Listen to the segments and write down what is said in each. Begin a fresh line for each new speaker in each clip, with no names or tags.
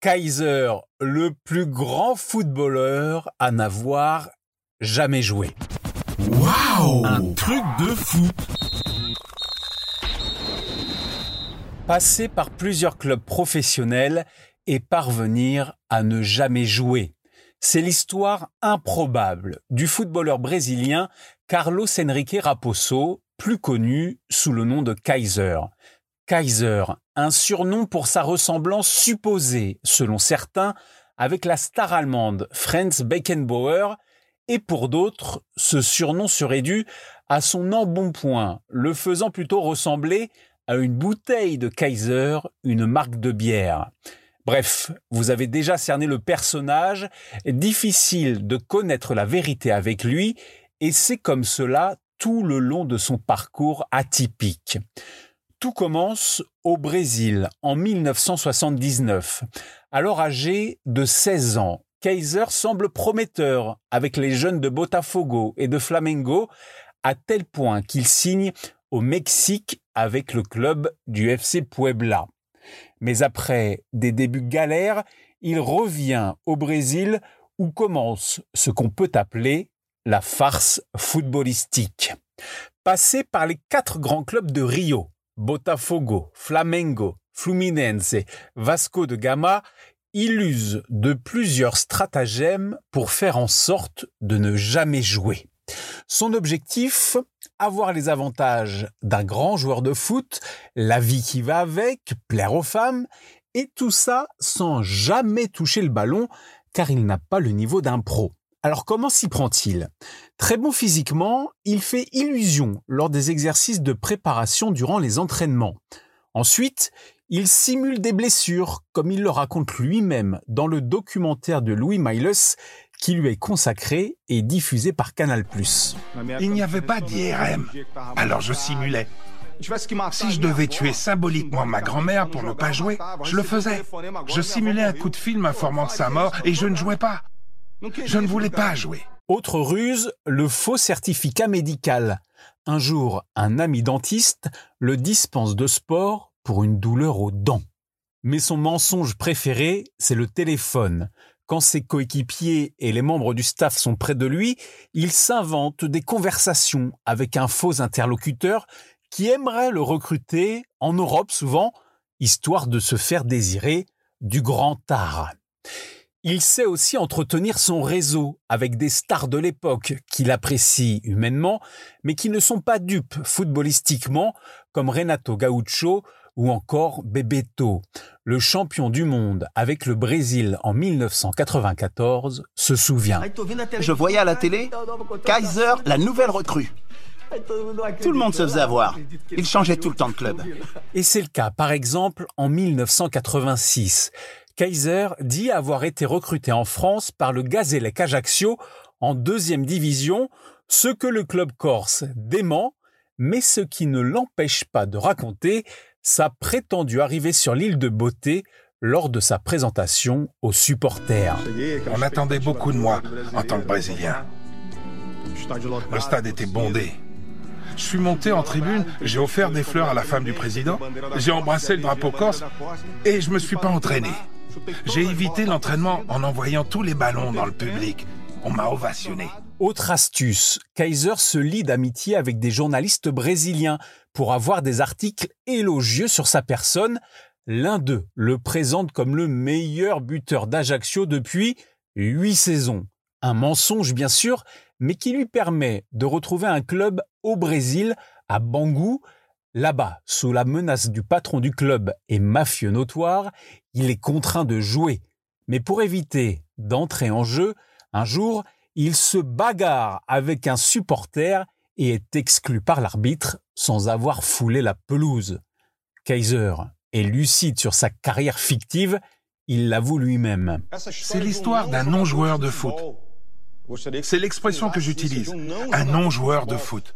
Kaiser, le plus grand footballeur à n'avoir jamais joué.
Waouh Un truc de fou
Passer par plusieurs clubs professionnels et parvenir à ne jamais jouer. C'est l'histoire improbable du footballeur brésilien Carlos Henrique Raposo, plus connu sous le nom de Kaiser. Kaiser, un surnom pour sa ressemblance supposée, selon certains, avec la star allemande Franz Beckenbauer, et pour d'autres, ce surnom serait dû à son embonpoint, le faisant plutôt ressembler à une bouteille de Kaiser, une marque de bière. Bref, vous avez déjà cerné le personnage, difficile de connaître la vérité avec lui, et c'est comme cela tout le long de son parcours atypique. Tout commence au Brésil en 1979. Alors âgé de 16 ans, Kaiser semble prometteur avec les jeunes de Botafogo et de Flamengo, à tel point qu'il signe au Mexique avec le club du FC Puebla. Mais après des débuts galères, il revient au Brésil où commence ce qu'on peut appeler la farce footballistique. Passé par les quatre grands clubs de Rio, Botafogo, Flamengo, Fluminense, Vasco de Gama, il use de plusieurs stratagèmes pour faire en sorte de ne jamais jouer. Son objectif, avoir les avantages d'un grand joueur de foot, la vie qui va avec, plaire aux femmes, et tout ça sans jamais toucher le ballon, car il n'a pas le niveau d'un pro. Alors comment s'y prend-il? Très bon physiquement, il fait illusion lors des exercices de préparation durant les entraînements. Ensuite, il simule des blessures, comme il le raconte lui-même dans le documentaire de Louis Miles qui lui est consacré et diffusé par Canal+.
Il n'y avait pas d'IRM, alors je simulais. Si je devais tuer symboliquement ma grand-mère pour ne pas jouer, je le faisais. Je simulais un coup de film informant de sa mort et je ne jouais pas. Je ne voulais pas jouer.
Autre ruse, le faux certificat médical. Un jour, un ami dentiste le dispense de sport pour une douleur aux dents. Mais son mensonge préféré, c'est le téléphone. Quand ses coéquipiers et les membres du staff sont près de lui, il s'invente des conversations avec un faux interlocuteur qui aimerait le recruter, en Europe souvent, histoire de se faire désirer du grand art. Il sait aussi entretenir son réseau avec des stars de l'époque qu'il apprécie humainement, mais qui ne sont pas dupes footballistiquement, comme Renato Gaucho ou encore Bebeto. Le champion du monde avec le Brésil en 1994 se souvient.
Je voyais à la télé Kaiser, la nouvelle recrue. Tout le monde se faisait avoir. Il changeait tout le temps de club.
Et c'est le cas, par exemple, en 1986. Kaiser dit avoir été recruté en France par le Gazélec Ajaccio en deuxième division, ce que le club corse dément, mais ce qui ne l'empêche pas de raconter sa prétendue arrivée sur l'île de Beauté lors de sa présentation aux supporters.
On attendait beaucoup de moi en tant que Brésilien. Le stade était bondé. Je suis monté en tribune, j'ai offert des fleurs à la femme du président, j'ai embrassé le drapeau corse et je me suis pas entraîné. J'ai évité l'entraînement en envoyant tous les ballons dans le public. On m'a ovationné.
Autre astuce, Kaiser se lie d'amitié avec des journalistes brésiliens pour avoir des articles élogieux sur sa personne. L'un d'eux le présente comme le meilleur buteur d'Ajaccio depuis huit saisons. Un mensonge bien sûr, mais qui lui permet de retrouver un club au Brésil, à Bangu, Là-bas, sous la menace du patron du club et mafieux notoire, il est contraint de jouer. Mais pour éviter d'entrer en jeu, un jour, il se bagarre avec un supporter et est exclu par l'arbitre sans avoir foulé la pelouse. Kaiser est lucide sur sa carrière fictive, il l'avoue lui-même.
C'est l'histoire d'un non-joueur de foot. C'est l'expression que j'utilise. Un non-joueur de foot.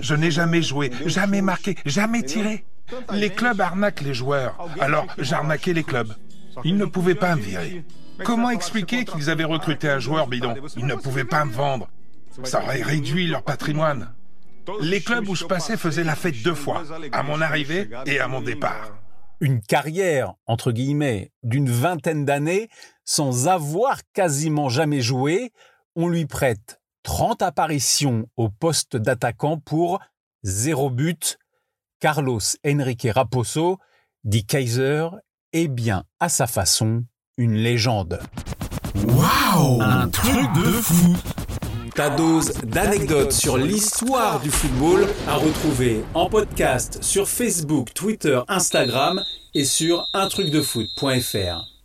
Je n'ai jamais joué, jamais marqué, jamais tiré. Les clubs arnaquent les joueurs. Alors j'arnaquais les clubs. Ils ne pouvaient pas me virer. Comment expliquer qu'ils avaient recruté un joueur bidon Ils ne pouvaient pas me vendre? Ça aurait réduit leur patrimoine. Les clubs où je passais faisaient la fête deux fois, à mon arrivée et à mon départ.
Une carrière, entre guillemets, d'une vingtaine d'années sans avoir quasiment jamais joué, on lui prête 30 apparitions au poste d'attaquant pour zéro but. Carlos Enrique Raposo, dit Kaiser, est bien à sa façon une légende.
Waouh Un truc de fou
Ta dose d'anecdotes sur l'histoire du football à retrouver en podcast sur Facebook, Twitter, Instagram et sur untrucdefoot.fr.